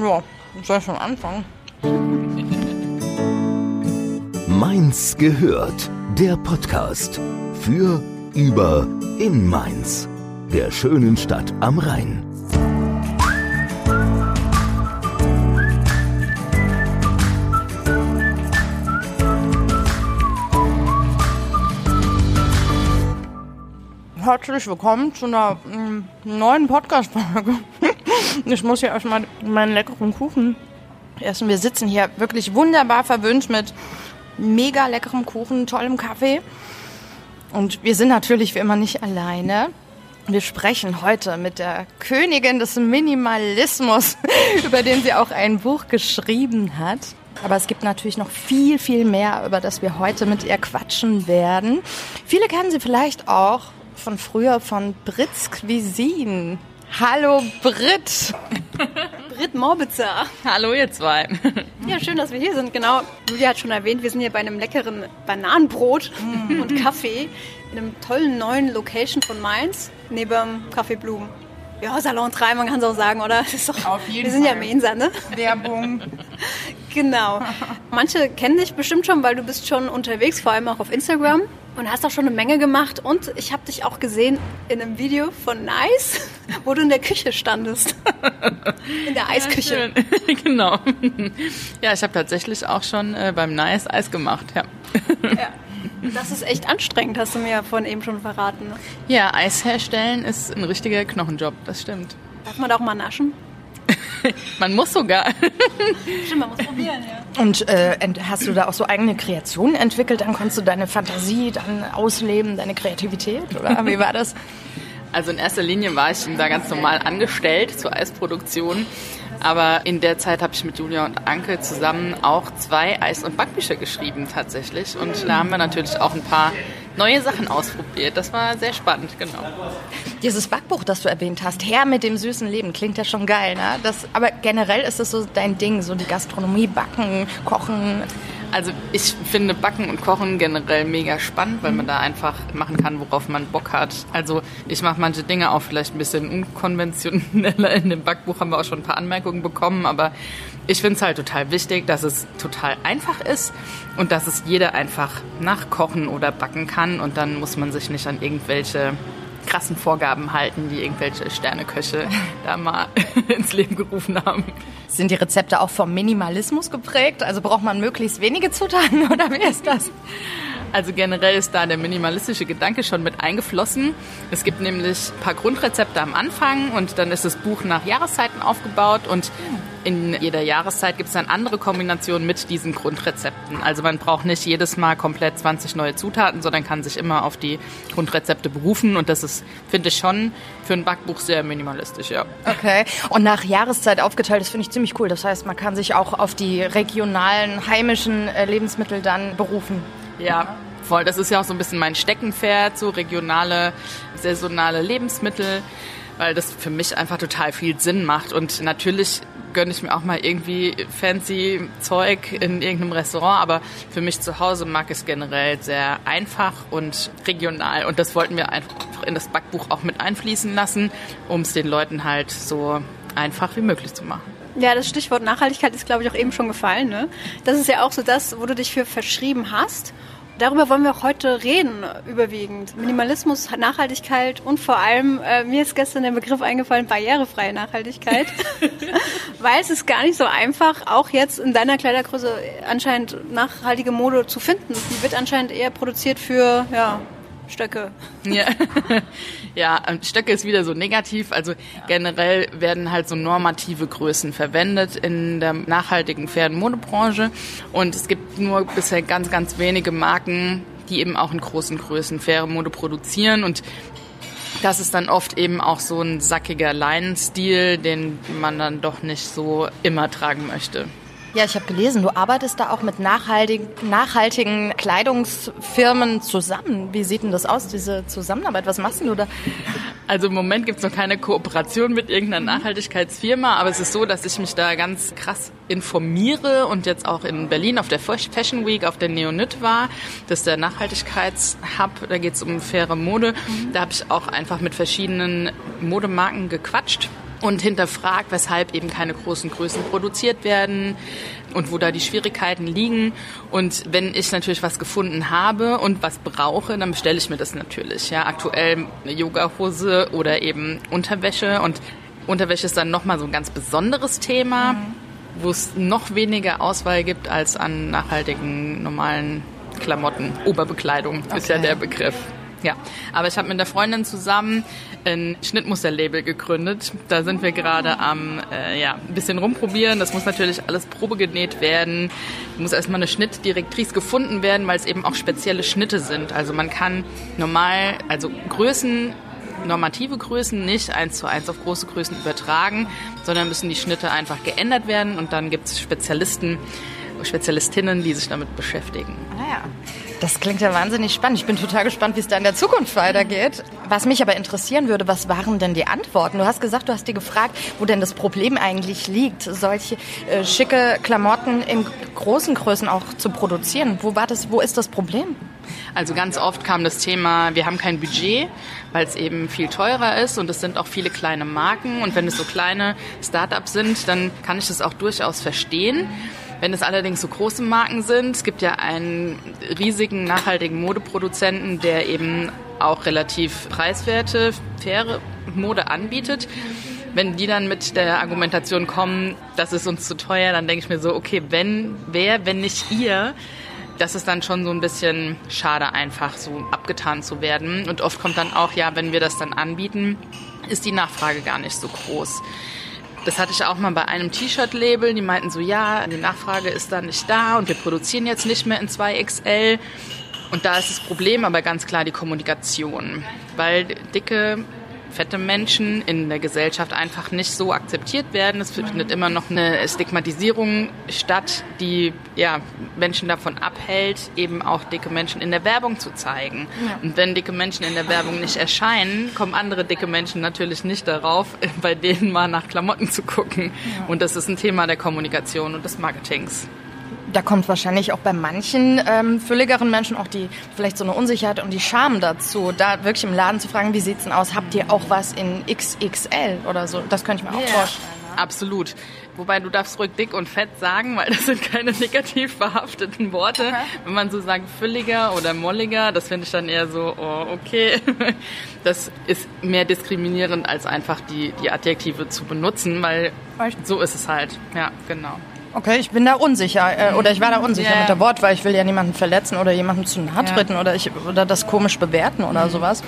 Ja, soll ich schon anfangen? Mainz gehört. Der Podcast für, über, in Mainz. Der schönen Stadt am Rhein. Herzlich willkommen zu einer mm, neuen Podcast-Folge. Ich muss hier erstmal meinen leckeren Kuchen essen. Wir sitzen hier wirklich wunderbar verwöhnt mit mega leckerem Kuchen, tollem Kaffee. Und wir sind natürlich wie immer nicht alleine. Wir sprechen heute mit der Königin des Minimalismus, über den sie auch ein Buch geschrieben hat. Aber es gibt natürlich noch viel, viel mehr, über das wir heute mit ihr quatschen werden. Viele kennen sie vielleicht auch von früher von Brits Cuisine. Hallo Brit. Brit Morbitzer. Hallo ihr zwei. Ja, schön, dass wir hier sind. Genau, Julia hat schon erwähnt, wir sind hier bei einem leckeren Bananenbrot und Kaffee in einem tollen neuen Location von Mainz, neben Café Blumen. Ja, Salon 3, man kann es auch sagen, oder? Doch, Auf jeden wir sind ja Fall. Mainzer, ne? Werbung. Genau. Manche kennen dich bestimmt schon, weil du bist schon unterwegs, vor allem auch auf Instagram und hast auch schon eine Menge gemacht. Und ich habe dich auch gesehen in einem Video von Nice, wo du in der Küche standest. In der Eisküche. Ja, genau. Ja, ich habe tatsächlich auch schon äh, beim Nice Eis gemacht, ja. Ja. Das ist echt anstrengend, hast du mir ja vorhin eben schon verraten. ne? Ja, Eis herstellen ist ein richtiger Knochenjob, das stimmt. Darf man da auch mal naschen? Man muss sogar. Stimmt, man muss probieren, ja. Und äh, ent- hast du da auch so eigene Kreationen entwickelt? Dann konntest du deine Fantasie dann ausleben, deine Kreativität? Oder wie war das? Also in erster Linie war ich da ganz normal angestellt zur Eisproduktion. Aber in der Zeit habe ich mit Julia und Anke zusammen auch zwei Eis- und Backbücher geschrieben tatsächlich. Und da haben wir natürlich auch ein paar neue Sachen ausprobiert. Das war sehr spannend, genau. Dieses Backbuch, das du erwähnt hast, Herr mit dem süßen Leben, klingt ja schon geil, ne? Das, aber generell ist das so dein Ding, so die Gastronomie, Backen, Kochen. Also ich finde Backen und Kochen generell mega spannend, weil man da einfach machen kann, worauf man Bock hat. Also ich mache manche Dinge auch vielleicht ein bisschen unkonventioneller. In dem Backbuch haben wir auch schon ein paar Anmerkungen bekommen, aber ich finde es halt total wichtig, dass es total einfach ist und dass es jeder einfach nachkochen oder backen kann und dann muss man sich nicht an irgendwelche krassen Vorgaben halten, die irgendwelche Sterneköche da mal ins Leben gerufen haben. Sind die Rezepte auch vom Minimalismus geprägt? Also braucht man möglichst wenige Zutaten oder wie ist das? Also generell ist da der minimalistische Gedanke schon mit eingeflossen. Es gibt nämlich ein paar Grundrezepte am Anfang und dann ist das Buch nach Jahreszeiten aufgebaut und in jeder Jahreszeit gibt es dann andere Kombinationen mit diesen Grundrezepten. Also man braucht nicht jedes Mal komplett 20 neue Zutaten, sondern kann sich immer auf die Grundrezepte berufen und das ist, finde ich schon, für ein Backbuch sehr minimalistisch, ja. Okay. Und nach Jahreszeit aufgeteilt, das finde ich ziemlich cool. Das heißt, man kann sich auch auf die regionalen, heimischen äh, Lebensmittel dann berufen. Ja, voll. Das ist ja auch so ein bisschen mein Steckenpferd, so regionale, saisonale Lebensmittel, weil das für mich einfach total viel Sinn macht. Und natürlich gönne ich mir auch mal irgendwie fancy Zeug in irgendeinem Restaurant, aber für mich zu Hause mag es generell sehr einfach und regional. Und das wollten wir einfach in das Backbuch auch mit einfließen lassen, um es den Leuten halt so einfach wie möglich zu machen. Ja, das Stichwort Nachhaltigkeit ist, glaube ich, auch eben schon gefallen. Ne? Das ist ja auch so das, wo du dich für verschrieben hast. Darüber wollen wir auch heute reden, überwiegend. Minimalismus, Nachhaltigkeit und vor allem, äh, mir ist gestern der Begriff eingefallen, barrierefreie Nachhaltigkeit. Weil es ist gar nicht so einfach, auch jetzt in deiner Kleidergröße anscheinend nachhaltige Mode zu finden. Die wird anscheinend eher produziert für, ja, Stöcke. Ja. ja, Stöcke ist wieder so negativ. Also generell werden halt so normative Größen verwendet in der nachhaltigen fairen Modebranche. Und es gibt nur bisher ganz, ganz wenige Marken, die eben auch in großen Größen faire Mode produzieren. Und das ist dann oft eben auch so ein sackiger Leinenstil, den man dann doch nicht so immer tragen möchte. Ja, ich habe gelesen, du arbeitest da auch mit nachhaltigen, nachhaltigen Kleidungsfirmen zusammen. Wie sieht denn das aus, diese Zusammenarbeit? Was machst denn du da? Also im Moment gibt es noch keine Kooperation mit irgendeiner Nachhaltigkeitsfirma, aber es ist so, dass ich mich da ganz krass informiere und jetzt auch in Berlin auf der Fashion Week auf der Neonit war. Das ist der Nachhaltigkeitshub, da geht es um faire Mode. Da habe ich auch einfach mit verschiedenen Modemarken gequatscht und hinterfragt, weshalb eben keine großen Größen produziert werden und wo da die Schwierigkeiten liegen. Und wenn ich natürlich was gefunden habe und was brauche, dann bestelle ich mir das natürlich. Ja, aktuell eine Yogahose oder eben Unterwäsche und Unterwäsche ist dann nochmal so ein ganz besonderes Thema, wo es noch weniger Auswahl gibt als an nachhaltigen, normalen Klamotten. Oberbekleidung okay. ist ja der Begriff. Ja, aber ich habe mit der Freundin zusammen ein Schnittmusterlabel gegründet. Da sind wir gerade am äh, ja, ein bisschen rumprobieren. Das muss natürlich alles probegenäht werden. Muss erstmal eine Schnittdirektrice gefunden werden, weil es eben auch spezielle Schnitte sind. Also man kann normal, also Größen normative Größen nicht eins zu eins auf große Größen übertragen, sondern müssen die Schnitte einfach geändert werden und dann gibt es Spezialisten, Spezialistinnen, die sich damit beschäftigen. Ah ja. Das klingt ja wahnsinnig spannend. Ich bin total gespannt, wie es da in der Zukunft weitergeht. Was mich aber interessieren würde, was waren denn die Antworten? Du hast gesagt, du hast dir gefragt, wo denn das Problem eigentlich liegt, solche äh, schicke Klamotten in großen Größen auch zu produzieren. Wo war das, wo ist das Problem? Also ganz oft kam das Thema, wir haben kein Budget, weil es eben viel teurer ist und es sind auch viele kleine Marken und wenn es so kleine Startups sind, dann kann ich das auch durchaus verstehen. Wenn es allerdings so große Marken sind, es gibt ja einen riesigen nachhaltigen Modeproduzenten, der eben auch relativ preiswerte, faire Mode anbietet. Wenn die dann mit der Argumentation kommen, das ist uns zu teuer, dann denke ich mir so, okay, wenn, wer, wenn nicht ihr, das ist dann schon so ein bisschen schade, einfach so abgetan zu werden. Und oft kommt dann auch, ja, wenn wir das dann anbieten, ist die Nachfrage gar nicht so groß. Das hatte ich auch mal bei einem T-Shirt-Label. Die meinten so, ja, die Nachfrage ist da nicht da und wir produzieren jetzt nicht mehr in 2XL. Und da ist das Problem aber ganz klar die Kommunikation. Weil dicke fette Menschen in der Gesellschaft einfach nicht so akzeptiert werden. Es findet immer noch eine Stigmatisierung statt, die ja, Menschen davon abhält, eben auch dicke Menschen in der Werbung zu zeigen. Ja. Und wenn dicke Menschen in der Werbung nicht erscheinen, kommen andere dicke Menschen natürlich nicht darauf, bei denen mal nach Klamotten zu gucken. Ja. Und das ist ein Thema der Kommunikation und des Marketings da kommt wahrscheinlich auch bei manchen ähm, fülligeren Menschen auch die vielleicht so eine Unsicherheit und die Scham dazu, da wirklich im Laden zu fragen, wie sieht's denn aus? Habt ihr auch was in XXL oder so? Das könnte ich mir yeah. auch vorstellen. Ne? Absolut. Wobei du darfst ruhig dick und fett sagen, weil das sind keine negativ verhafteten Worte. Okay. Wenn man so sagt fülliger oder molliger, das finde ich dann eher so, oh, okay. Das ist mehr diskriminierend als einfach die, die Adjektive zu benutzen, weil so ist es halt. Ja, genau. Okay, ich bin da unsicher äh, oder ich war da unsicher yeah. mit der Wort, weil ich will ja niemanden verletzen oder jemandem zu nahe treten ja. oder, ich, oder das komisch bewerten oder mhm. sowas.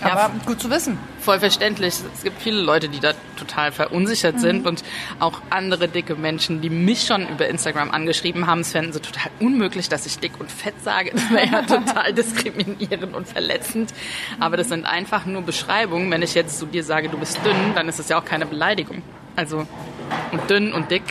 Aber ja, gut zu wissen. Voll verständlich. Es gibt viele Leute, die da total verunsichert mhm. sind und auch andere dicke Menschen, die mich schon über Instagram angeschrieben haben, es fänden sie total unmöglich, dass ich dick und fett sage. Das wäre ja total diskriminierend und verletzend. Aber das sind einfach nur Beschreibungen. Wenn ich jetzt zu dir sage, du bist dünn, dann ist das ja auch keine Beleidigung. Also und dünn und dick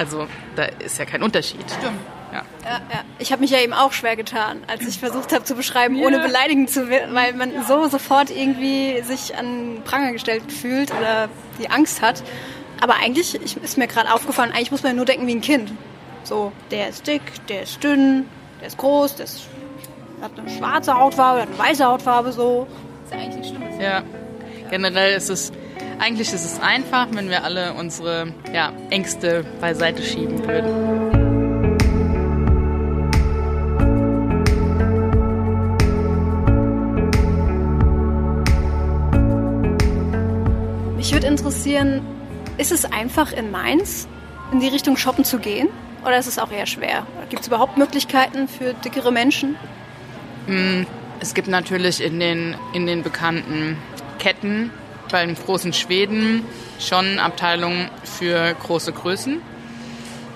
also da ist ja kein Unterschied. Stimmt. Ja. Ja, ja. Ich habe mich ja eben auch schwer getan, als ich versucht habe zu beschreiben, yeah. ohne beleidigend zu werden, weil man so sofort irgendwie sich an Pranger gestellt fühlt oder die Angst hat. Aber eigentlich ich, ist mir gerade aufgefallen, eigentlich muss man ja nur denken wie ein Kind. So, der ist dick, der ist dünn, der ist groß, der ist, hat eine schwarze Hautfarbe, hat eine weiße Hautfarbe, so. ist ja eigentlich nicht schlimm. Ja, generell ist es eigentlich ist es einfach, wenn wir alle unsere ja, Ängste beiseite schieben würden. Mich würde interessieren, ist es einfach in Mainz in die Richtung Shoppen zu gehen? Oder ist es auch eher schwer? Gibt es überhaupt Möglichkeiten für dickere Menschen? Hm, es gibt natürlich in den, in den bekannten Ketten bei den großen Schweden schon Abteilungen für große Größen.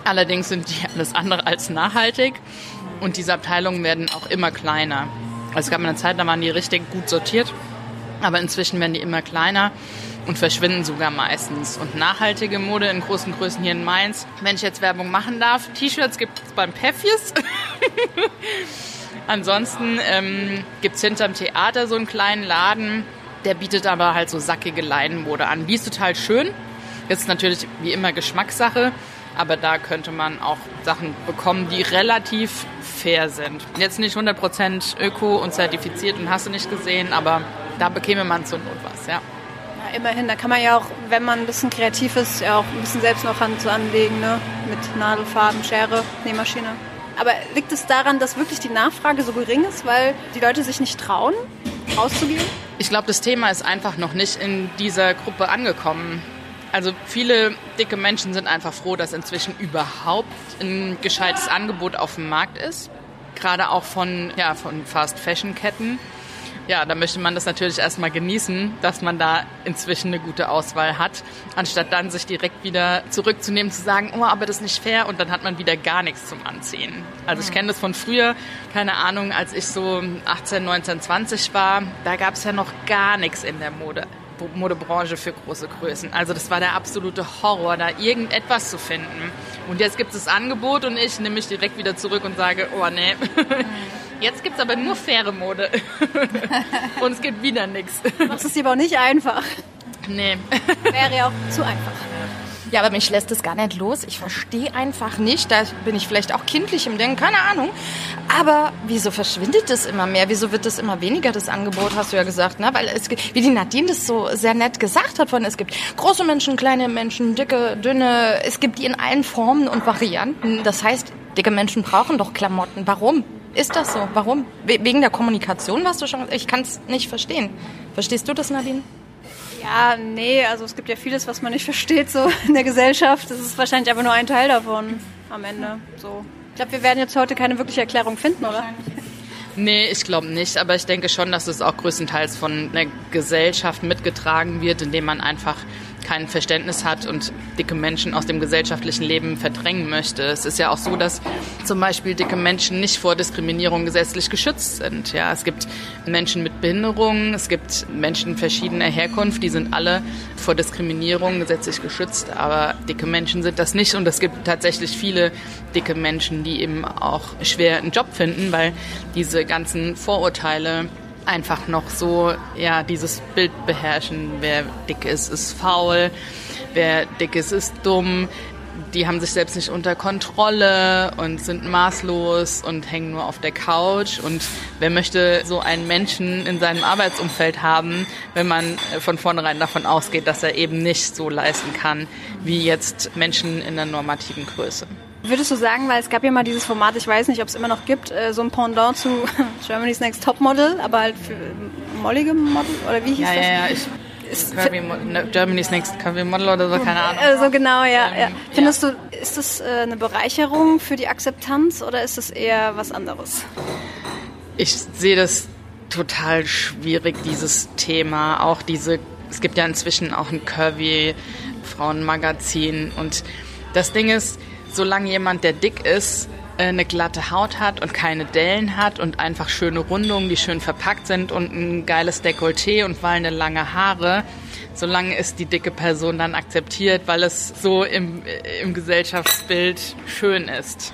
Allerdings sind die alles andere als nachhaltig und diese Abteilungen werden auch immer kleiner. Also es gab eine Zeit, da waren die richtig gut sortiert, aber inzwischen werden die immer kleiner und verschwinden sogar meistens. Und nachhaltige Mode in großen Größen hier in Mainz, wenn ich jetzt Werbung machen darf, T-Shirts gibt es beim Peffies. Ansonsten ähm, gibt es hinterm Theater so einen kleinen Laden, der bietet aber halt so sackige Leinenmode an. Die ist total schön. Ist natürlich wie immer Geschmackssache, aber da könnte man auch Sachen bekommen, die relativ fair sind. Jetzt nicht 100% öko und zertifiziert und hast du nicht gesehen, aber da bekäme man zur Not was, ja. Ja, immerhin, da kann man ja auch, wenn man ein bisschen kreativ ist, ja auch ein bisschen selbst noch Hand anlegen, ne? Mit Nadelfaden, Schere, Nähmaschine. Aber liegt es daran, dass wirklich die Nachfrage so gering ist, weil die Leute sich nicht trauen, rauszugehen? Ich glaube, das Thema ist einfach noch nicht in dieser Gruppe angekommen. Also viele dicke Menschen sind einfach froh, dass inzwischen überhaupt ein gescheites Angebot auf dem Markt ist. Gerade auch von, ja, von Fast-Fashion-Ketten ja, da möchte man das natürlich erstmal genießen, dass man da inzwischen eine gute Auswahl hat, anstatt dann sich direkt wieder zurückzunehmen, zu sagen, oh, aber das ist nicht fair und dann hat man wieder gar nichts zum Anziehen. Also ich kenne das von früher, keine Ahnung, als ich so 18, 19, 20 war, da gab es ja noch gar nichts in der Mode. Modebranche für große Größen. Also das war der absolute Horror, da irgendetwas zu finden. Und jetzt gibt es das Angebot und ich nehme mich direkt wieder zurück und sage, oh nee, Jetzt gibt es aber nur faire Mode. Und es gibt wieder nichts. Machst es dir aber auch nicht einfach. Nee. Wäre ja auch zu einfach. Ja, aber mich lässt es gar nicht los. Ich verstehe einfach nicht. Da bin ich vielleicht auch kindlich im Denken, keine Ahnung. Aber wieso verschwindet es immer mehr? Wieso wird es immer weniger, das Angebot, hast du ja gesagt, ne? Weil es gibt, wie die Nadine das so sehr nett gesagt hat, von es gibt große Menschen, kleine Menschen, dicke, dünne. Es gibt die in allen Formen und Varianten. Das heißt, dicke Menschen brauchen doch Klamotten. Warum? Ist das so? Warum? Wegen der Kommunikation, was du schon. Ich kann es nicht verstehen. Verstehst du das, Nadine? Ja, nee, also es gibt ja vieles, was man nicht versteht so in der Gesellschaft. Das ist wahrscheinlich aber nur ein Teil davon am Ende. So. Ich glaube, wir werden jetzt heute keine wirkliche Erklärung finden, oder? Nee, ich glaube nicht, aber ich denke schon, dass es auch größtenteils von der Gesellschaft mitgetragen wird, indem man einfach kein Verständnis hat und dicke Menschen aus dem gesellschaftlichen Leben verdrängen möchte. Es ist ja auch so, dass zum Beispiel dicke Menschen nicht vor Diskriminierung gesetzlich geschützt sind. Ja, es gibt Menschen mit Behinderungen, es gibt Menschen verschiedener Herkunft, die sind alle vor Diskriminierung gesetzlich geschützt, aber dicke Menschen sind das nicht und es gibt tatsächlich viele dicke Menschen, die eben auch schwer einen Job finden, weil diese ganzen Vorurteile einfach noch so, ja, dieses Bild beherrschen. Wer dick ist, ist faul. Wer dick ist, ist dumm. Die haben sich selbst nicht unter Kontrolle und sind maßlos und hängen nur auf der Couch. Und wer möchte so einen Menschen in seinem Arbeitsumfeld haben, wenn man von vornherein davon ausgeht, dass er eben nicht so leisten kann wie jetzt Menschen in der normativen Größe? Würdest du sagen, weil es gab ja mal dieses Format, ich weiß nicht, ob es immer noch gibt, äh, so ein Pendant zu Germany's Next Topmodel, aber halt für mollige Model oder wie hieß ja, das? Ja, ja, ich Curvy, ne, Germany's Next Curvy Model oder so, keine Ahnung. Also genau, ja. Ähm, ja. Findest ja. du, ist das äh, eine Bereicherung für die Akzeptanz oder ist das eher was anderes? Ich sehe das total schwierig, dieses Thema. Auch diese, es gibt ja inzwischen auch ein Curvy Frauenmagazin und das Ding ist, solange jemand, der dick ist, äh, eine glatte Haut hat und keine Dellen hat und einfach schöne Rundungen, die schön verpackt sind und ein geiles Dekolleté und wallende lange Haare, solange ist die dicke Person dann akzeptiert, weil es so im, im Gesellschaftsbild schön ist.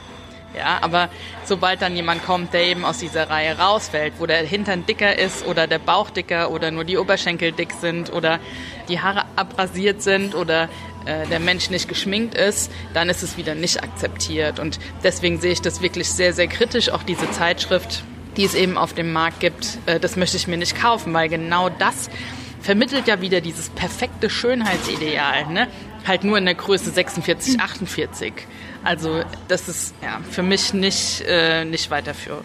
Ja, aber sobald dann jemand kommt, der eben aus dieser Reihe rausfällt, wo der Hintern dicker ist oder der Bauch dicker oder nur die Oberschenkel dick sind oder die Haare abrasiert sind oder äh, der Mensch nicht geschminkt ist, dann ist es wieder nicht akzeptiert. Und deswegen sehe ich das wirklich sehr, sehr kritisch, auch diese Zeitschrift, die es eben auf dem Markt gibt. Äh, das möchte ich mir nicht kaufen, weil genau das vermittelt ja wieder dieses perfekte Schönheitsideal. Ne? Halt nur in der Größe 46, 48. Also das ist ja, für mich nicht, äh, nicht weiterführend.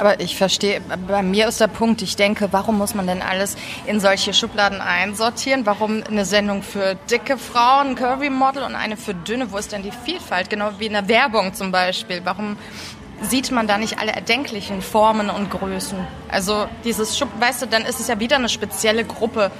Aber ich verstehe, bei mir ist der Punkt, ich denke, warum muss man denn alles in solche Schubladen einsortieren? Warum eine Sendung für dicke Frauen, Curvy-Model und eine für dünne? Wo ist denn die Vielfalt? Genau wie in der Werbung zum Beispiel. Warum sieht man da nicht alle erdenklichen Formen und Größen? Also dieses Schub, weißt du, dann ist es ja wieder eine spezielle Gruppe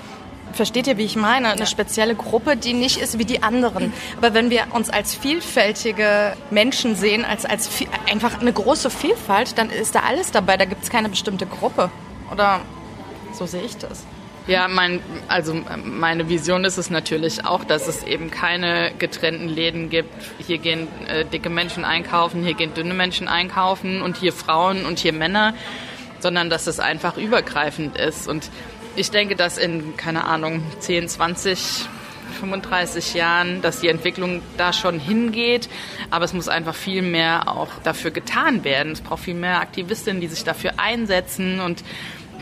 Versteht ihr, wie ich meine? Eine spezielle Gruppe, die nicht ist wie die anderen. Aber wenn wir uns als vielfältige Menschen sehen, als, als viel, einfach eine große Vielfalt, dann ist da alles dabei. Da gibt es keine bestimmte Gruppe. Oder so sehe ich das. Ja, mein, also meine Vision ist es natürlich auch, dass es eben keine getrennten Läden gibt. Hier gehen äh, dicke Menschen einkaufen, hier gehen dünne Menschen einkaufen und hier Frauen und hier Männer, sondern dass es einfach übergreifend ist. Und ich denke, dass in, keine Ahnung, 10, 20, 35 Jahren, dass die Entwicklung da schon hingeht. Aber es muss einfach viel mehr auch dafür getan werden. Es braucht viel mehr Aktivistinnen, die sich dafür einsetzen und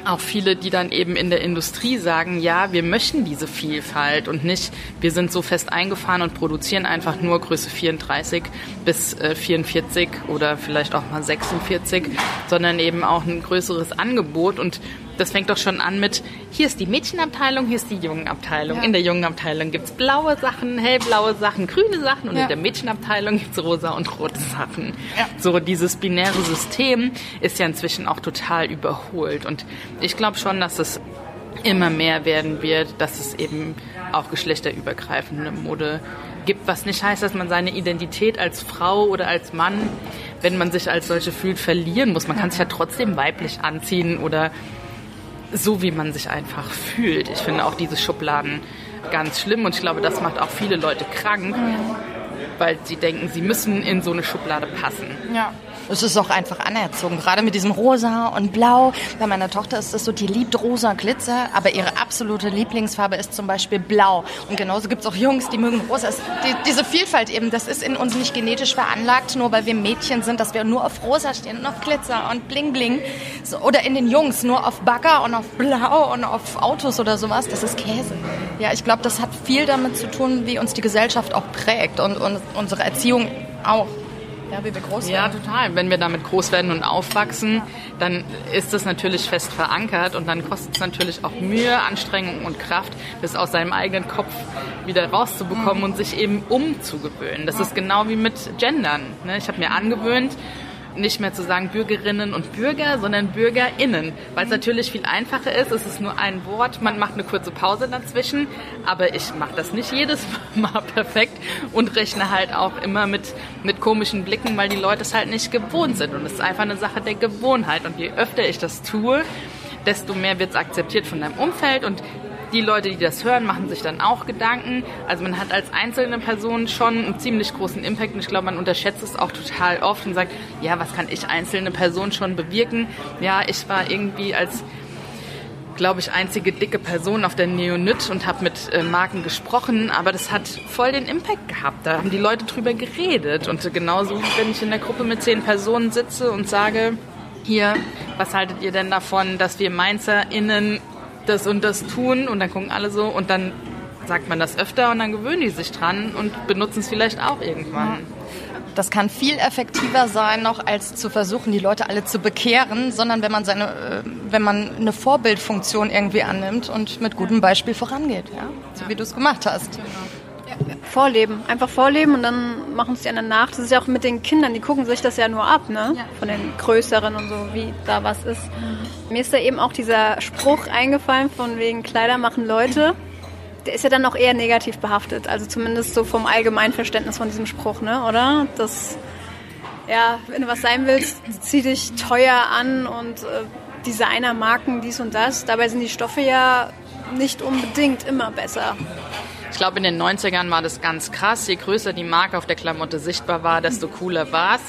auch viele, die dann eben in der Industrie sagen, ja, wir möchten diese Vielfalt und nicht, wir sind so fest eingefahren und produzieren einfach nur Größe 34 bis äh, 44 oder vielleicht auch mal 46, sondern eben auch ein größeres Angebot und das fängt doch schon an mit, hier ist die Mädchenabteilung, hier ist die Jungenabteilung. Ja. In der Jungenabteilung gibt's blaue Sachen, hellblaue Sachen, grüne Sachen und ja. in der Mädchenabteilung gibt's rosa und rote Sachen. Ja. So dieses binäre System ist ja inzwischen auch total überholt. Und ich glaube schon, dass es immer mehr werden wird, dass es eben auch geschlechterübergreifende Mode gibt, was nicht heißt, dass man seine Identität als Frau oder als Mann, wenn man sich als solche fühlt, verlieren muss. Man kann sich ja trotzdem weiblich anziehen oder so, wie man sich einfach fühlt. Ich finde auch diese Schubladen ganz schlimm und ich glaube, das macht auch viele Leute krank, weil sie denken, sie müssen in so eine Schublade passen. Ja. Es ist auch einfach anerzogen, gerade mit diesem Rosa und Blau. Bei meiner Tochter ist es so, die liebt rosa Glitzer, aber ihre absolute Lieblingsfarbe ist zum Beispiel Blau. Und genauso gibt es auch Jungs, die mögen rosa. Die, diese Vielfalt eben, das ist in uns nicht genetisch veranlagt, nur weil wir Mädchen sind, dass wir nur auf rosa stehen und auf Glitzer und Bling Bling. So, oder in den Jungs nur auf Bagger und auf Blau und auf Autos oder sowas. Das ist Käse. Ja, ich glaube, das hat viel damit zu tun, wie uns die Gesellschaft auch prägt und, und unsere Erziehung auch. Ja, wie wir groß werden. Ja, total. Wenn wir damit groß werden und aufwachsen, dann ist das natürlich fest verankert und dann kostet es natürlich auch Mühe, Anstrengung und Kraft, das aus seinem eigenen Kopf wieder rauszubekommen mhm. und sich eben umzugewöhnen. Das ist genau wie mit Gendern. Ne? Ich habe mir angewöhnt, nicht mehr zu sagen Bürgerinnen und Bürger, sondern BürgerInnen, weil es natürlich viel einfacher ist. Es ist nur ein Wort, man macht eine kurze Pause dazwischen, aber ich mache das nicht jedes Mal perfekt und rechne halt auch immer mit, mit komischen Blicken, weil die Leute es halt nicht gewohnt sind. Und es ist einfach eine Sache der Gewohnheit. Und je öfter ich das tue, desto mehr wird es akzeptiert von deinem Umfeld. Und die Leute, die das hören, machen sich dann auch Gedanken. Also man hat als einzelne Person schon einen ziemlich großen Impact und ich glaube, man unterschätzt es auch total oft und sagt, ja, was kann ich einzelne Person schon bewirken? Ja, ich war irgendwie als glaube ich, einzige dicke Person auf der Neonit und habe mit äh, Marken gesprochen, aber das hat voll den Impact gehabt. Da haben die Leute drüber geredet. Und genauso, wenn ich in der Gruppe mit zehn Personen sitze und sage, hier, was haltet ihr denn davon, dass wir MainzerInnen das und das tun und dann gucken alle so und dann sagt man das öfter und dann gewöhnen die sich dran und benutzen es vielleicht auch irgendwann. Das kann viel effektiver sein, noch als zu versuchen, die Leute alle zu bekehren, sondern wenn man seine, äh, wenn man eine Vorbildfunktion irgendwie annimmt und mit gutem Beispiel vorangeht, ja? so wie du es gemacht hast. Genau vorleben. Einfach vorleben und dann machen es die anderen nach. Das ist ja auch mit den Kindern, die gucken sich das ja nur ab, ne? Ja. Von den Größeren und so, wie da was ist. Mhm. Mir ist da eben auch dieser Spruch eingefallen von wegen Kleider machen Leute. Der ist ja dann auch eher negativ behaftet. Also zumindest so vom Allgemeinverständnis von diesem Spruch, ne? Oder? Das, ja, wenn du was sein willst, zieh dich teuer an und äh, Designermarken, dies und das. Dabei sind die Stoffe ja nicht unbedingt immer besser. Ich glaube, in den 90ern war das ganz krass. Je größer die Marke auf der Klamotte sichtbar war, desto cooler war es.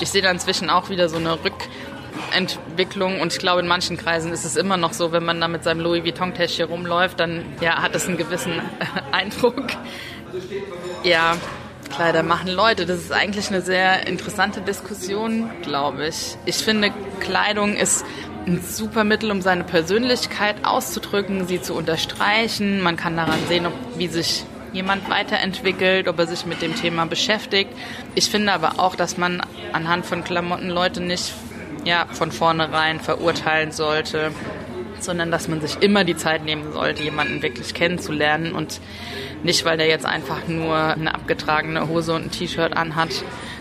Ich sehe da inzwischen auch wieder so eine Rückentwicklung und ich glaube, in manchen Kreisen ist es immer noch so, wenn man da mit seinem Louis Vuitton-Täschchen rumläuft, dann ja, hat es einen gewissen Eindruck. Ja, Kleider machen Leute. Das ist eigentlich eine sehr interessante Diskussion, glaube ich. Ich finde, Kleidung ist ein super Mittel, um seine Persönlichkeit auszudrücken, sie zu unterstreichen. Man kann daran sehen, ob, wie sich jemand weiterentwickelt, ob er sich mit dem Thema beschäftigt. Ich finde aber auch, dass man anhand von Klamotten Leute nicht ja, von vornherein verurteilen sollte, sondern dass man sich immer die Zeit nehmen sollte, jemanden wirklich kennenzulernen und nicht, weil der jetzt einfach nur eine abgetragene Hose und ein T-Shirt anhat,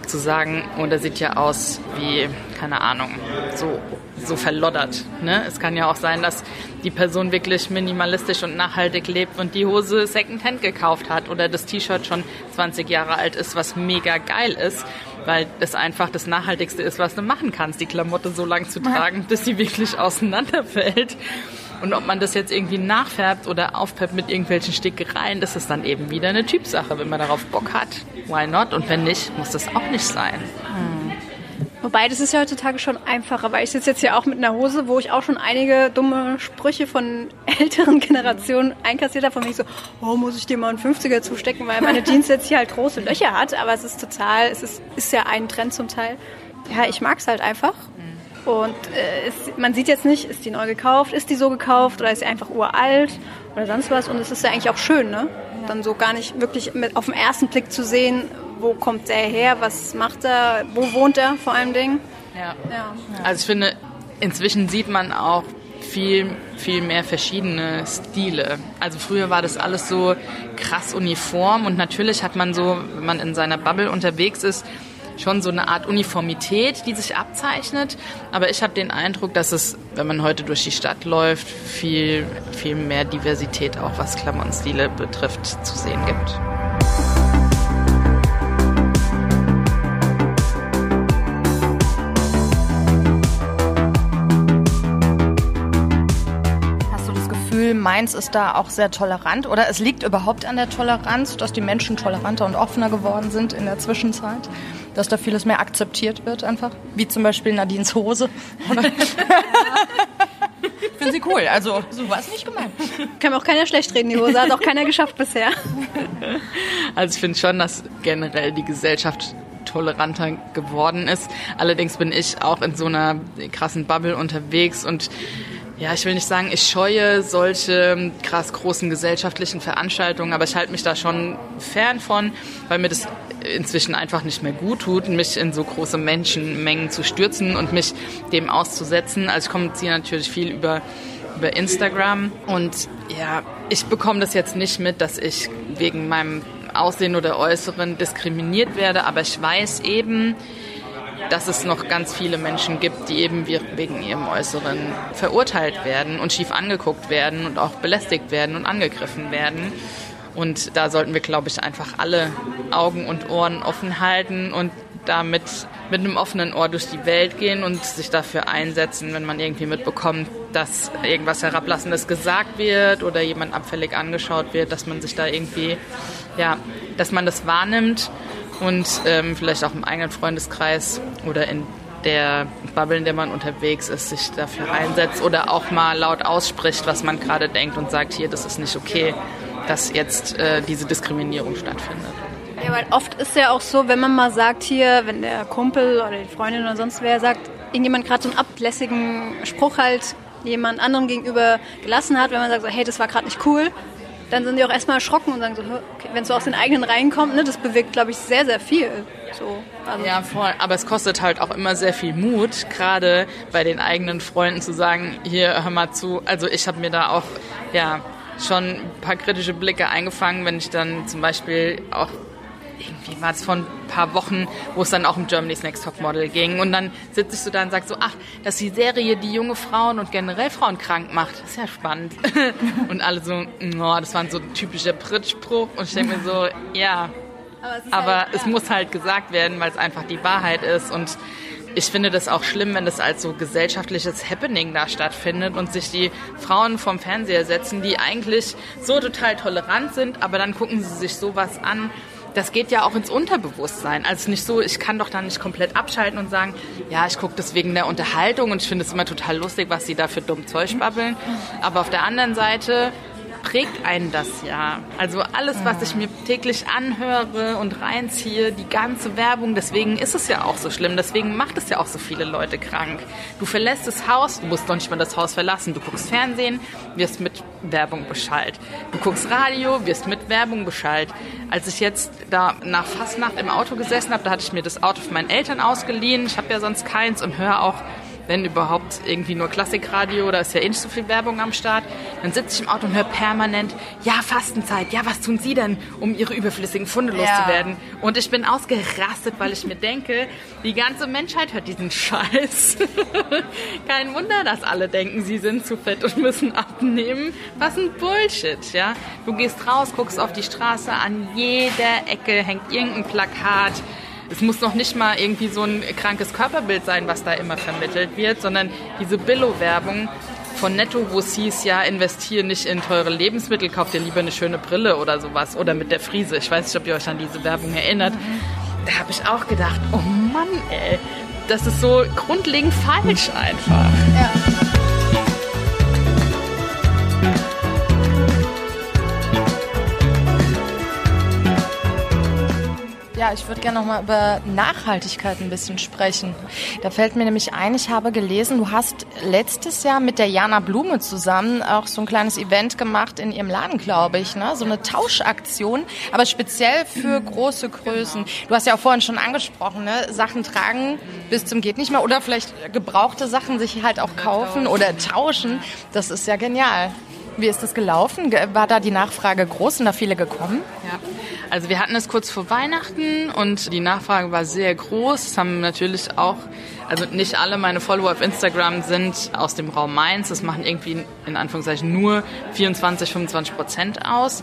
zu sagen, oh, der sieht ja aus wie, keine Ahnung, so, so verloddert. Ne? Es kann ja auch sein, dass die Person wirklich minimalistisch und nachhaltig lebt und die Hose Secondhand gekauft hat oder das T-Shirt schon 20 Jahre alt ist, was mega geil ist, weil es einfach das Nachhaltigste ist, was du machen kannst, die Klamotte so lang zu tragen, bis sie wirklich auseinanderfällt. Und ob man das jetzt irgendwie nachfärbt oder aufpeppt mit irgendwelchen Stickereien, das ist dann eben wieder eine Typsache. Wenn man darauf Bock hat, why not? Und wenn nicht, muss das auch nicht sein. Hm. Wobei, das ist ja heutzutage schon einfacher, weil ich sitze jetzt hier auch mit einer Hose, wo ich auch schon einige dumme Sprüche von älteren Generationen einkassiert habe, von mir so, oh, muss ich dir mal einen 50er zustecken, weil meine Jeans jetzt hier halt große Löcher hat, aber es ist total, es ist, ist ja ein Trend zum Teil. Ja, ich mag es halt einfach. Und äh, ist, man sieht jetzt nicht, ist die neu gekauft, ist die so gekauft oder ist sie einfach uralt oder sonst was. Und es ist ja eigentlich auch schön, ne? Dann so gar nicht wirklich mit, auf den ersten Blick zu sehen, wo kommt der her, was macht er, wo wohnt er vor allem. Ja. ja. Also ich finde, inzwischen sieht man auch viel, viel mehr verschiedene Stile. Also früher war das alles so krass uniform und natürlich hat man so, wenn man in seiner Bubble unterwegs ist, schon so eine Art Uniformität, die sich abzeichnet. Aber ich habe den Eindruck, dass es, wenn man heute durch die Stadt läuft, viel, viel mehr Diversität auch was Klamottenstile betrifft zu sehen gibt. Mainz ist da auch sehr tolerant oder es liegt überhaupt an der Toleranz, dass die Menschen toleranter und offener geworden sind in der Zwischenzeit dass da vieles mehr akzeptiert wird einfach. Wie zum Beispiel Nadines Hose. Finden sie cool. Also, so war es nicht gemeint. Kann mir auch keiner schlecht reden, die Hose. Hat auch keiner geschafft bisher. Also, ich finde schon, dass generell die Gesellschaft toleranter geworden ist. Allerdings bin ich auch in so einer krassen Bubble unterwegs und ja, ich will nicht sagen, ich scheue solche krass großen gesellschaftlichen Veranstaltungen, aber ich halte mich da schon fern von, weil mir das inzwischen einfach nicht mehr gut tut, mich in so große Menschenmengen zu stürzen und mich dem auszusetzen. Also ich kommuniziere natürlich viel über, über Instagram und ja, ich bekomme das jetzt nicht mit, dass ich wegen meinem Aussehen oder Äußeren diskriminiert werde, aber ich weiß eben, dass es noch ganz viele Menschen gibt, die eben wegen ihrem Äußeren verurteilt werden und schief angeguckt werden und auch belästigt werden und angegriffen werden. Und da sollten wir, glaube ich, einfach alle Augen und Ohren offen halten und damit mit einem offenen Ohr durch die Welt gehen und sich dafür einsetzen, wenn man irgendwie mitbekommt, dass irgendwas Herablassendes gesagt wird oder jemand abfällig angeschaut wird, dass man sich da irgendwie, ja, dass man das wahrnimmt und ähm, vielleicht auch im eigenen Freundeskreis oder in der Bubble, in der man unterwegs ist, sich dafür einsetzt oder auch mal laut ausspricht, was man gerade denkt und sagt, hier, das ist nicht okay, dass jetzt äh, diese Diskriminierung stattfindet. Ja, weil oft ist ja auch so, wenn man mal sagt hier, wenn der Kumpel oder die Freundin oder sonst wer sagt, irgendjemand gerade so einen ablässigen Spruch halt jemand anderem gegenüber gelassen hat, wenn man sagt, so, hey, das war gerade nicht cool, dann sind die auch erstmal erschrocken und sagen so, okay, wenn es so aus den eigenen Reihen kommt, ne, das bewirkt, glaube ich, sehr, sehr viel. So, also. Ja, voll. Aber es kostet halt auch immer sehr viel Mut, gerade bei den eigenen Freunden zu sagen, hier, hör mal zu. Also ich habe mir da auch, ja, schon ein paar kritische Blicke eingefangen, wenn ich dann zum Beispiel auch irgendwie war es vor ein paar Wochen, wo es dann auch um Germany's Next Top Model ging. Und dann sitze ich so da und sage so, ach, dass die Serie die junge Frauen und generell Frauen krank macht. Das ist ja spannend. und alle so, oh, das war so ein typischer Prittspruch. Und ich denke mir so, ja, aber, es, aber halt, es muss halt gesagt werden, weil es einfach die Wahrheit ist. Und ich finde das auch schlimm, wenn das als so gesellschaftliches Happening da stattfindet und sich die Frauen vom Fernseher setzen, die eigentlich so total tolerant sind, aber dann gucken sie sich sowas an das geht ja auch ins Unterbewusstsein. Also nicht so, ich kann doch dann nicht komplett abschalten und sagen, ja, ich gucke das wegen der Unterhaltung und ich finde es immer total lustig, was sie da für dumm Zeug babbeln. Aber auf der anderen Seite prägt einen das ja. Also alles, was ich mir täglich anhöre und reinziehe, die ganze Werbung, deswegen ist es ja auch so schlimm, deswegen macht es ja auch so viele Leute krank. Du verlässt das Haus, du musst doch nicht mal das Haus verlassen, du guckst Fernsehen, wirst mit Werbung Bescheid. Du guckst Radio, wirst mit Werbung Bescheid. Als ich jetzt da nach Fastnacht im Auto gesessen habe, da hatte ich mir das Auto von meinen Eltern ausgeliehen, ich habe ja sonst keins und höre auch wenn überhaupt irgendwie nur Klassikradio, da ist ja eh nicht so viel Werbung am Start, dann sitze ich im Auto und höre permanent, ja, Fastenzeit, ja, was tun Sie denn, um Ihre überflüssigen Funde loszuwerden? Ja. Und ich bin ausgerastet, weil ich mir denke, die ganze Menschheit hört diesen Scheiß. Kein Wunder, dass alle denken, sie sind zu fett und müssen abnehmen. Was ein Bullshit, ja. Du gehst raus, guckst auf die Straße, an jeder Ecke hängt irgendein Plakat, es muss noch nicht mal irgendwie so ein krankes Körperbild sein, was da immer vermittelt wird, sondern diese Billo-Werbung von Netto, wo es hieß, ja, investiere nicht in teure Lebensmittel, kauft dir lieber eine schöne Brille oder sowas. Oder mit der Friese. Ich weiß nicht, ob ihr euch an diese Werbung erinnert. Da habe ich auch gedacht, oh Mann, ey, das ist so grundlegend falsch einfach. Ja. Ja, ich würde gerne nochmal über Nachhaltigkeit ein bisschen sprechen. Da fällt mir nämlich ein, ich habe gelesen, du hast letztes Jahr mit der Jana Blume zusammen auch so ein kleines Event gemacht in ihrem Laden, glaube ich, ne? So eine Tauschaktion, aber speziell für große Größen. Du hast ja auch vorhin schon angesprochen, ne? Sachen tragen bis zum geht nicht mehr oder vielleicht gebrauchte Sachen sich halt auch kaufen oder tauschen. Das ist ja genial. Wie ist das gelaufen? War da die Nachfrage groß? Sind da viele gekommen? Ja. Also wir hatten es kurz vor Weihnachten und die Nachfrage war sehr groß. Es haben natürlich auch, also nicht alle meine Follower auf Instagram sind aus dem Raum Mainz. Das machen irgendwie in Anführungszeichen nur 24, 25 Prozent aus.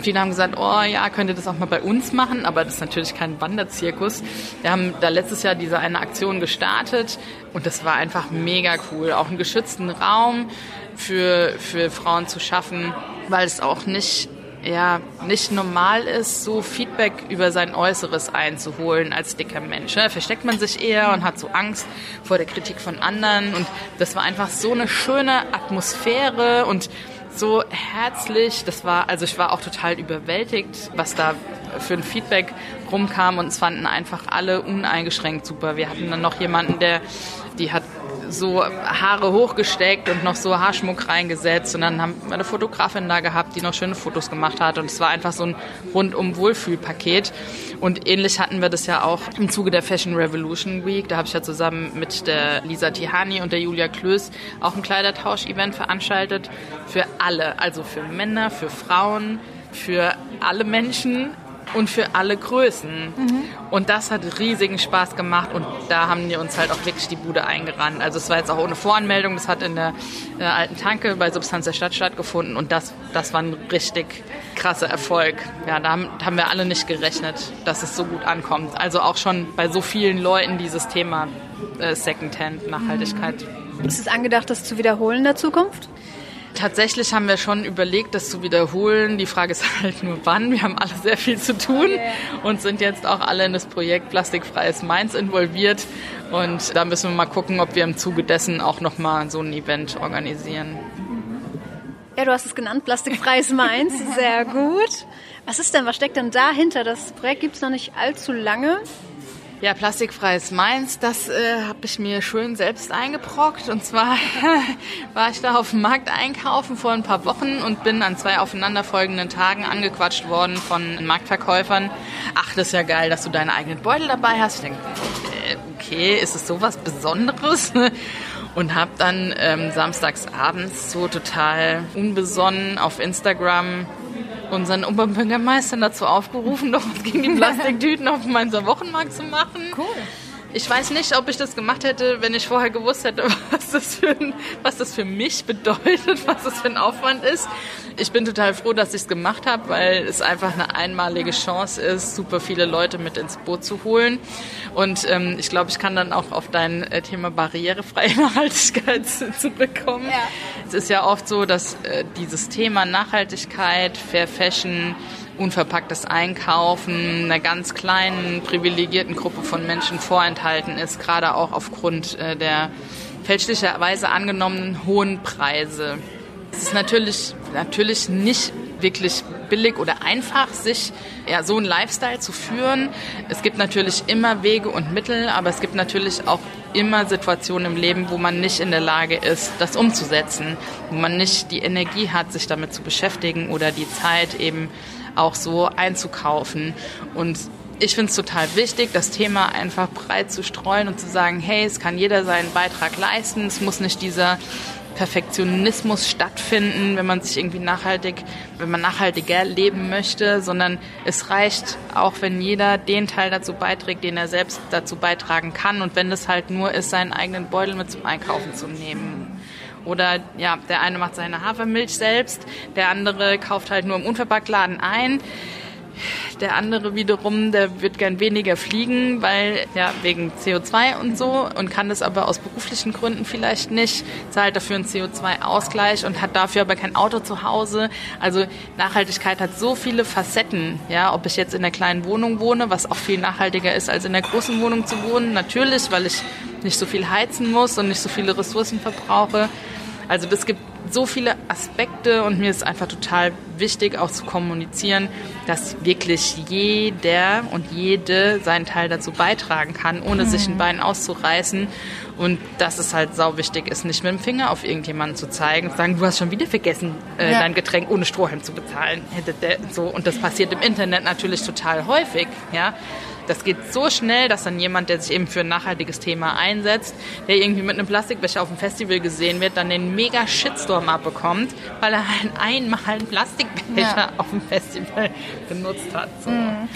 Viele haben gesagt, oh ja, könnt ihr das auch mal bei uns machen? Aber das ist natürlich kein Wanderzirkus. Wir haben da letztes Jahr diese eine Aktion gestartet und das war einfach mega cool. Auch einen geschützten Raum für, für Frauen zu schaffen, weil es auch nicht ja, nicht normal ist, so Feedback über sein Äußeres einzuholen als dicker Mensch. Da versteckt man sich eher und hat so Angst vor der Kritik von anderen. Und das war einfach so eine schöne Atmosphäre und so herzlich. Das war, also ich war auch total überwältigt, was da für ein Feedback rumkam und es fanden einfach alle uneingeschränkt super. Wir hatten dann noch jemanden, der, die hat so Haare hochgesteckt und noch so Haarschmuck reingesetzt. Und dann haben wir eine Fotografin da gehabt, die noch schöne Fotos gemacht hat. Und es war einfach so ein rundum Wohlfühlpaket. Und ähnlich hatten wir das ja auch im Zuge der Fashion Revolution Week. Da habe ich ja zusammen mit der Lisa Tihani und der Julia Klöß auch ein Kleidertausch-Event veranstaltet. Für alle, also für Männer, für Frauen, für alle Menschen und für alle Größen. Mhm. Und das hat riesigen Spaß gemacht und da haben die uns halt auch wirklich die Bude eingerannt. Also es war jetzt auch ohne Voranmeldung, das hat in der, in der alten Tanke bei Substanz der Stadt stattgefunden und das, das war ein richtig krasser Erfolg. Ja, da haben, haben wir alle nicht gerechnet, dass es so gut ankommt. Also auch schon bei so vielen Leuten dieses Thema äh, Secondhand, Nachhaltigkeit. Mhm. Ist es angedacht, das zu wiederholen in der Zukunft? Tatsächlich haben wir schon überlegt, das zu wiederholen. Die Frage ist halt nur wann. Wir haben alle sehr viel zu tun und sind jetzt auch alle in das Projekt Plastikfreies Mainz involviert. Und da müssen wir mal gucken, ob wir im Zuge dessen auch nochmal so ein Event organisieren. Ja, du hast es genannt, Plastikfreies Mainz. Sehr gut. Was ist denn, was steckt denn dahinter? Das Projekt gibt es noch nicht allzu lange. Ja, plastikfreies Mainz, das äh, habe ich mir schön selbst eingebrockt. Und zwar war ich da auf dem Markt einkaufen vor ein paar Wochen und bin an zwei aufeinanderfolgenden Tagen angequatscht worden von Marktverkäufern. Ach, das ist ja geil, dass du deine eigenen Beutel dabei hast. Ich denke, äh, okay, ist es sowas Besonderes? und habe dann ähm, samstags abends so total unbesonnen auf Instagram unseren Oberbürgermeister dazu aufgerufen, doch was gegen die Plastiktüten auf dem Mainzer Wochenmarkt zu machen. Cool. Ich weiß nicht, ob ich das gemacht hätte, wenn ich vorher gewusst hätte, was das für, ein, was das für mich bedeutet, was das für ein Aufwand ist. Ich bin total froh, dass ich es gemacht habe, weil es einfach eine einmalige Chance ist, super viele Leute mit ins Boot zu holen. Und ähm, ich glaube, ich kann dann auch auf dein äh, Thema barrierefreie Nachhaltigkeit zurückkommen. Ja. Es ist ja oft so, dass äh, dieses Thema Nachhaltigkeit, Fair Fashion, unverpacktes Einkaufen einer ganz kleinen, privilegierten Gruppe von Menschen vorenthalten ist, gerade auch aufgrund äh, der fälschlicherweise angenommenen hohen Preise. Es ist natürlich, natürlich nicht wirklich billig oder einfach, sich ja, so einen Lifestyle zu führen. Es gibt natürlich immer Wege und Mittel, aber es gibt natürlich auch immer Situationen im Leben, wo man nicht in der Lage ist, das umzusetzen, wo man nicht die Energie hat, sich damit zu beschäftigen oder die Zeit eben auch so einzukaufen. Und ich finde es total wichtig, das Thema einfach breit zu streuen und zu sagen, hey, es kann jeder seinen Beitrag leisten. Es muss nicht dieser Perfektionismus stattfinden, wenn man sich irgendwie nachhaltig, wenn man nachhaltiger leben möchte, sondern es reicht auch, wenn jeder den Teil dazu beiträgt, den er selbst dazu beitragen kann und wenn es halt nur ist, seinen eigenen Beutel mit zum Einkaufen zu nehmen. Oder ja, der eine macht seine Hafermilch selbst, der andere kauft halt nur im Unverpacktladen ein. Der andere wiederum, der wird gern weniger fliegen, weil ja wegen CO2 und so und kann das aber aus beruflichen Gründen vielleicht nicht, zahlt dafür einen CO2-Ausgleich und hat dafür aber kein Auto zu Hause. Also Nachhaltigkeit hat so viele Facetten. Ja, ob ich jetzt in einer kleinen Wohnung wohne, was auch viel nachhaltiger ist, als in der großen Wohnung zu wohnen, natürlich, weil ich nicht so viel heizen muss und nicht so viele Ressourcen verbrauche. Also das gibt so viele Aspekte und mir ist einfach total wichtig auch zu kommunizieren, dass wirklich jeder und jede seinen Teil dazu beitragen kann, ohne mhm. sich ein Bein auszureißen. Und dass es halt sau wichtig ist, nicht mit dem Finger auf irgendjemanden zu zeigen und sagen, du hast schon wieder vergessen, äh, ja. dein Getränk ohne Strohhalm zu bezahlen. So, und das passiert im Internet natürlich total häufig. Ja? Das geht so schnell, dass dann jemand, der sich eben für ein nachhaltiges Thema einsetzt, der irgendwie mit einem Plastikbecher auf dem Festival gesehen wird, dann den mega Shitstorm abbekommt, weil er halt einmal einen Plastikbecher ja. auf dem Festival benutzt hat. So. Mhm.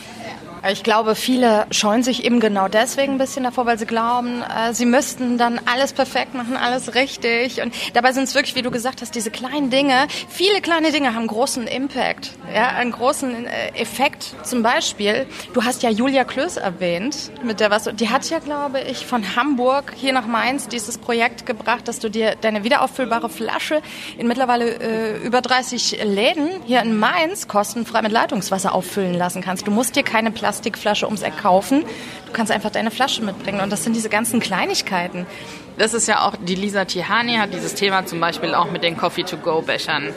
Ich glaube, viele scheuen sich eben genau deswegen ein bisschen davor, weil sie glauben, äh, sie müssten dann alles perfekt machen, alles richtig. Und dabei sind es wirklich, wie du gesagt hast, diese kleinen Dinge. Viele kleine Dinge haben großen Impact, ja, einen großen äh, Effekt. Zum Beispiel, du hast ja Julia Klöß erwähnt, mit der was, die hat ja, glaube ich, von Hamburg hier nach Mainz dieses Projekt gebracht, dass du dir deine wiederauffüllbare Flasche in mittlerweile äh, über 30 Läden hier in Mainz kostenfrei mit Leitungswasser auffüllen lassen kannst. Du musst dir keine Plastik Plastikflasche ums Eck kaufen. Du kannst einfach deine Flasche mitbringen. Und das sind diese ganzen Kleinigkeiten. Das ist ja auch, die Lisa Tihani hat dieses Thema zum Beispiel auch mit den Coffee-to-go-Bechern.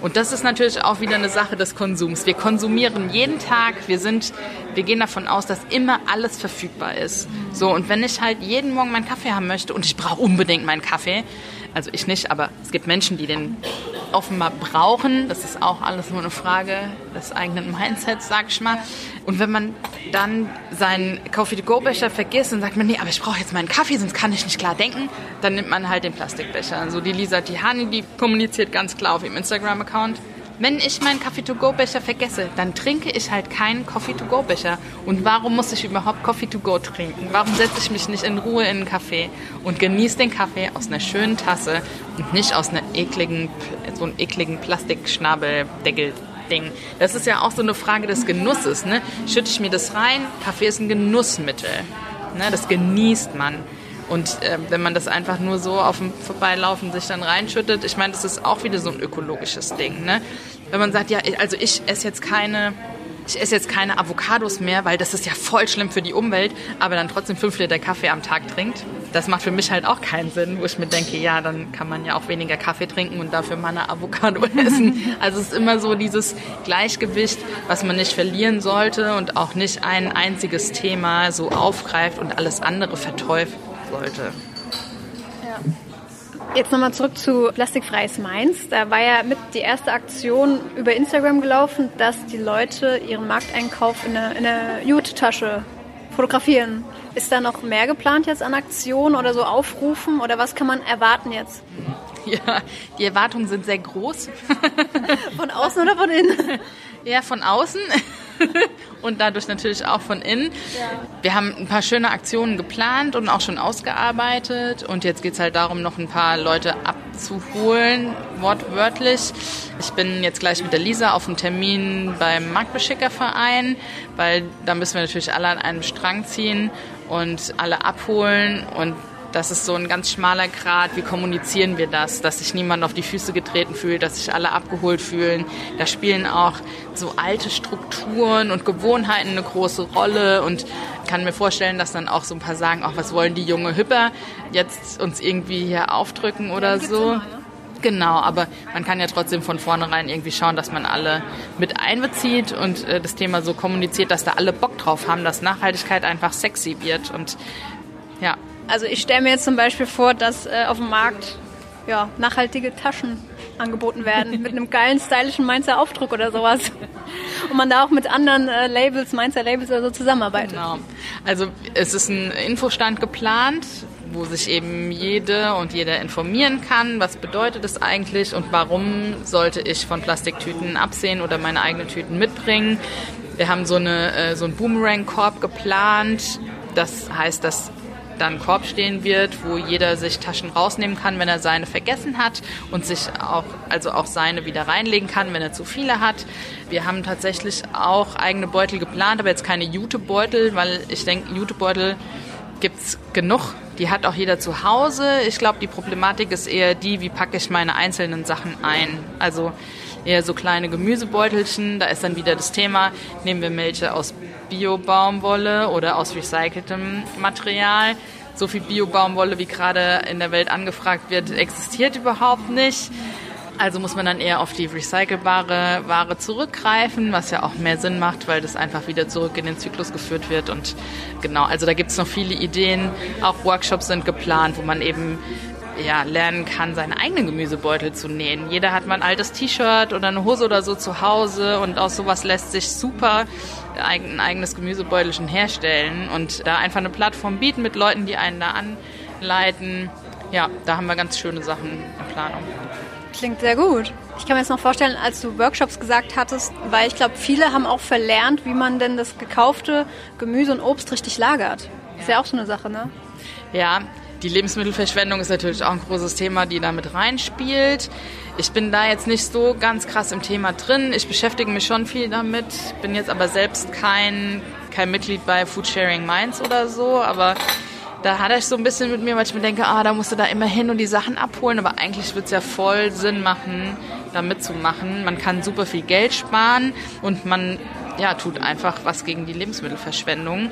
Und das ist natürlich auch wieder eine Sache des Konsums. Wir konsumieren jeden Tag, wir sind, wir gehen davon aus, dass immer alles verfügbar ist. So, und wenn ich halt jeden Morgen meinen Kaffee haben möchte und ich brauche unbedingt meinen Kaffee, also ich nicht, aber es gibt Menschen, die den offenbar brauchen. Das ist auch alles nur eine Frage des eigenen Mindsets, sag ich mal. Und wenn man dann seinen Coffee-to-go-Becher vergisst und sagt man, nee, aber ich brauche jetzt meinen Kaffee, sonst kann ich nicht klar denken, dann nimmt man halt den Plastikbecher. Also die Lisa Tihani, die kommuniziert ganz klar auf ihrem Instagram-Account, wenn ich meinen Coffee-to-go-Becher vergesse, dann trinke ich halt keinen Coffee-to-go-Becher. Und warum muss ich überhaupt Coffee-to-go trinken? Warum setze ich mich nicht in Ruhe in einen Kaffee und genieße den Kaffee aus einer schönen Tasse und nicht aus einer ekligen, so einem ekligen Plastikschnabeldeckel Ding. Das ist ja auch so eine Frage des Genusses. Ne? Schütte ich mir das rein? Kaffee ist ein Genussmittel. Ne? Das genießt man. Und äh, wenn man das einfach nur so auf dem Vorbeilaufen sich dann reinschüttet, ich meine, das ist auch wieder so ein ökologisches Ding. Ne? Wenn man sagt, ja, also ich esse jetzt keine ich esse jetzt keine Avocados mehr, weil das ist ja voll schlimm für die Umwelt, aber dann trotzdem fünf Liter Kaffee am Tag trinkt. Das macht für mich halt auch keinen Sinn, wo ich mir denke, ja, dann kann man ja auch weniger Kaffee trinken und dafür mal eine Avocado essen. Also es ist immer so dieses Gleichgewicht, was man nicht verlieren sollte und auch nicht ein einziges Thema so aufgreift und alles andere verteufelt sollte. Ja. Jetzt nochmal zurück zu Plastikfreies Mainz. Da war ja mit die erste Aktion über Instagram gelaufen, dass die Leute ihren Markteinkauf in einer, in einer Jute-Tasche fotografieren. Ist da noch mehr geplant jetzt an Aktionen oder so Aufrufen oder was kann man erwarten jetzt? Ja, die Erwartungen sind sehr groß. Von außen oder von innen? Ja, von außen. und dadurch natürlich auch von innen. Ja. Wir haben ein paar schöne Aktionen geplant und auch schon ausgearbeitet und jetzt geht es halt darum, noch ein paar Leute abzuholen, wortwörtlich. Ich bin jetzt gleich mit der Lisa auf einem Termin beim Marktbeschickerverein, weil da müssen wir natürlich alle an einem Strang ziehen und alle abholen und das ist so ein ganz schmaler Grad. Wie kommunizieren wir das? Dass sich niemand auf die Füße getreten fühlt, dass sich alle abgeholt fühlen. Da spielen auch so alte Strukturen und Gewohnheiten eine große Rolle und kann mir vorstellen, dass dann auch so ein paar sagen, ach, was wollen die junge Hüpper jetzt uns irgendwie hier aufdrücken oder ja, so. Immer, ja? Genau, aber man kann ja trotzdem von vornherein irgendwie schauen, dass man alle mit einbezieht und äh, das Thema so kommuniziert, dass da alle Bock drauf haben, dass Nachhaltigkeit einfach sexy wird und ja, also ich stelle mir jetzt zum Beispiel vor, dass äh, auf dem Markt ja, nachhaltige Taschen angeboten werden mit einem geilen, stylischen Mainzer Aufdruck oder sowas. Und man da auch mit anderen äh, Labels, Mainzer Labels oder so zusammenarbeitet. Genau. Also es ist ein Infostand geplant, wo sich eben jede und jeder informieren kann, was bedeutet es eigentlich und warum sollte ich von Plastiktüten absehen oder meine eigenen Tüten mitbringen. Wir haben so, eine, äh, so einen Boomerang-Korb geplant. Das heißt, dass dann Korb stehen wird, wo jeder sich Taschen rausnehmen kann, wenn er seine vergessen hat und sich auch, also auch seine wieder reinlegen kann, wenn er zu viele hat. Wir haben tatsächlich auch eigene Beutel geplant, aber jetzt keine Jutebeutel, weil ich denke, Jutebeutel gibt's genug. Die hat auch jeder zu Hause. Ich glaube, die Problematik ist eher die, wie packe ich meine einzelnen Sachen ein. Also eher so kleine Gemüsebeutelchen. Da ist dann wieder das Thema, nehmen wir Milch aus Bio-Baumwolle oder aus recyceltem Material. So viel Bio-Baumwolle, wie gerade in der Welt angefragt wird, existiert überhaupt nicht. Also muss man dann eher auf die recycelbare Ware zurückgreifen, was ja auch mehr Sinn macht, weil das einfach wieder zurück in den Zyklus geführt wird. Und genau, also da gibt es noch viele Ideen. Auch Workshops sind geplant, wo man eben ja, lernen kann, seine eigenen Gemüsebeutel zu nähen. Jeder hat mal ein altes T-Shirt oder eine Hose oder so zu Hause und aus sowas lässt sich super ein eigenes Gemüsebeutelchen herstellen und da einfach eine Plattform bieten mit Leuten, die einen da anleiten. Ja, da haben wir ganz schöne Sachen in Planung. Klingt sehr gut. Ich kann mir jetzt noch vorstellen, als du Workshops gesagt hattest, weil ich glaube, viele haben auch verlernt, wie man denn das gekaufte Gemüse und Obst richtig lagert. Ist ja auch so eine Sache, ne? Ja, die Lebensmittelverschwendung ist natürlich auch ein großes Thema, die da mit reinspielt. Ich bin da jetzt nicht so ganz krass im Thema drin. Ich beschäftige mich schon viel damit, bin jetzt aber selbst kein, kein Mitglied bei Foodsharing Minds oder so, aber da hatte ich so ein bisschen mit mir, weil ich mir denke, ah, da musst du da immer hin und die Sachen abholen, aber eigentlich wird es ja voll Sinn machen, da mitzumachen. Man kann super viel Geld sparen und man ja, tut einfach was gegen die Lebensmittelverschwendung.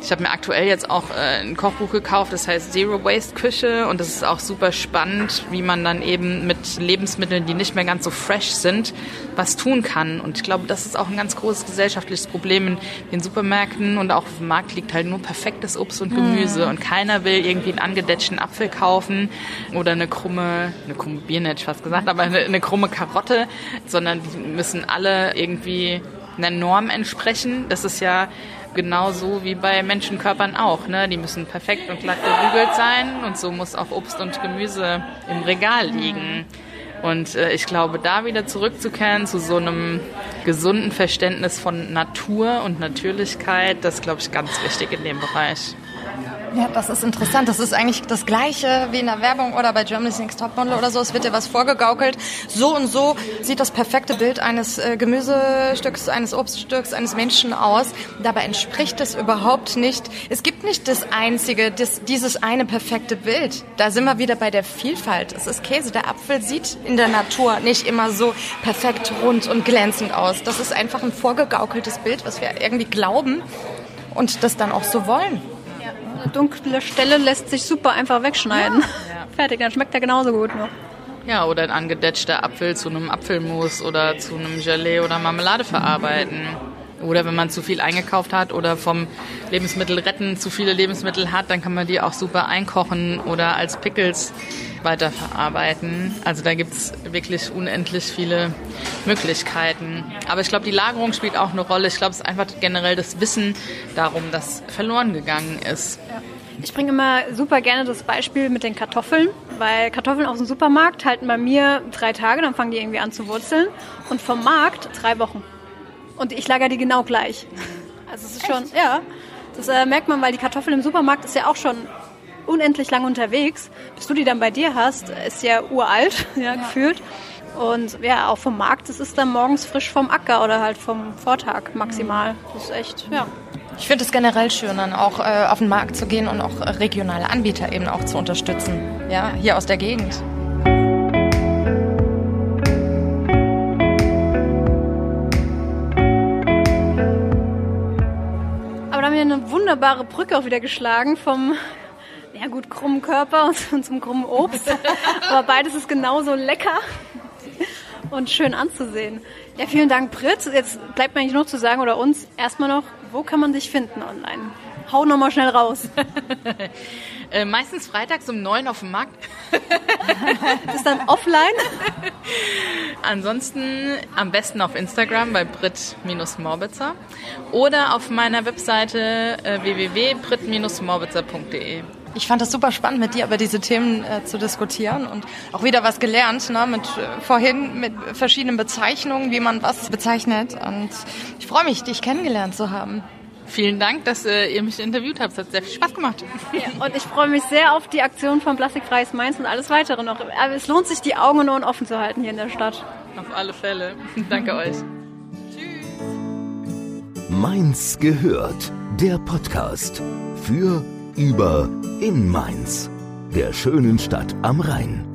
Ich habe mir aktuell jetzt auch äh, ein Kochbuch gekauft, das heißt Zero Waste Küche und das ist auch super spannend, wie man dann eben mit Lebensmitteln, die nicht mehr ganz so fresh sind, was tun kann. Und ich glaube, das ist auch ein ganz großes gesellschaftliches Problem in den Supermärkten und auch auf dem Markt liegt halt nur perfektes Obst und Gemüse mhm. und keiner will irgendwie einen angedetschten Apfel kaufen oder eine krumme, eine krumme Birne hätte ich fast gesagt, aber eine, eine krumme Karotte, sondern die müssen alle irgendwie einer Norm entsprechen. Das ist ja genauso wie bei Menschenkörpern auch. Ne? Die müssen perfekt und glatt gebügelt sein und so muss auch Obst und Gemüse im Regal liegen. Und äh, ich glaube, da wieder zurückzukehren zu so einem gesunden Verständnis von Natur und Natürlichkeit, das ist, glaube ich, ganz wichtig in dem Bereich. Ja, das ist interessant. Das ist eigentlich das Gleiche wie in der Werbung oder bei Germany's Next Topmodel oder so. Es wird dir was vorgegaukelt. So und so sieht das perfekte Bild eines äh, Gemüsestücks, eines Obststücks, eines Menschen aus. Dabei entspricht es überhaupt nicht. Es gibt nicht das einzige, das, dieses eine perfekte Bild. Da sind wir wieder bei der Vielfalt. Es ist Käse. Der Apfel sieht in der Natur nicht immer so perfekt rund und glänzend aus. Das ist einfach ein vorgegaukeltes Bild, was wir irgendwie glauben und das dann auch so wollen. Eine dunkle Stelle lässt sich super einfach wegschneiden. Ja. Fertig, dann schmeckt er genauso gut noch. Ja, oder ein angedetschter Apfel zu einem Apfelmus oder zu einem Gelee oder Marmelade verarbeiten. Oder wenn man zu viel eingekauft hat oder vom Lebensmittel retten zu viele Lebensmittel hat, dann kann man die auch super einkochen oder als Pickles weiterverarbeiten. Also da gibt es wirklich unendlich viele Möglichkeiten. Aber ich glaube, die Lagerung spielt auch eine Rolle. Ich glaube, es ist einfach generell das Wissen darum, das verloren gegangen ist. Ja. Ich bringe immer super gerne das Beispiel mit den Kartoffeln, weil Kartoffeln aus dem Supermarkt halten bei mir drei Tage, dann fangen die irgendwie an zu wurzeln und vom Markt drei Wochen. Und ich lager die genau gleich. Also es ist schon, ja, das äh, merkt man, weil die Kartoffel im Supermarkt ist ja auch schon unendlich lang unterwegs. Bis du die dann bei dir hast, ist ja uralt, ja, ja. gefühlt. Und ja, auch vom Markt, das ist dann morgens frisch vom Acker oder halt vom Vortag maximal. Das ist echt, ja. Ich finde es generell schön, dann auch äh, auf den Markt zu gehen und auch regionale Anbieter eben auch zu unterstützen. Ja, hier aus der Gegend. Wir eine wunderbare Brücke auch wieder geschlagen vom ja gut, krummen Körper und zum krummen Obst. Aber beides ist genauso lecker und schön anzusehen. Ja, vielen Dank, Brit. Jetzt bleibt mir eigentlich noch zu sagen oder uns erstmal noch, wo kann man dich finden online? Hau nochmal schnell raus. äh, meistens freitags um neun auf dem Markt. das ist dann offline? Ansonsten am besten auf Instagram bei Brit-Morbitzer oder auf meiner Webseite äh, www.brit-morbitzer.de. Ich fand es super spannend, mit dir über diese Themen äh, zu diskutieren und auch wieder was gelernt, ne, mit äh, vorhin mit verschiedenen Bezeichnungen, wie man was bezeichnet. Und ich freue mich, dich kennengelernt zu haben. Vielen Dank, dass äh, ihr mich interviewt habt. Es hat sehr viel Spaß gemacht. Ja, und ich freue mich sehr auf die Aktion von Plastikfreies Mainz und alles weitere noch. Aber es lohnt sich, die Augen und Ohren offen zu halten hier in der Stadt. Auf alle Fälle. Danke euch. Tschüss. Mainz gehört. Der Podcast für über in Mainz, der schönen Stadt am Rhein.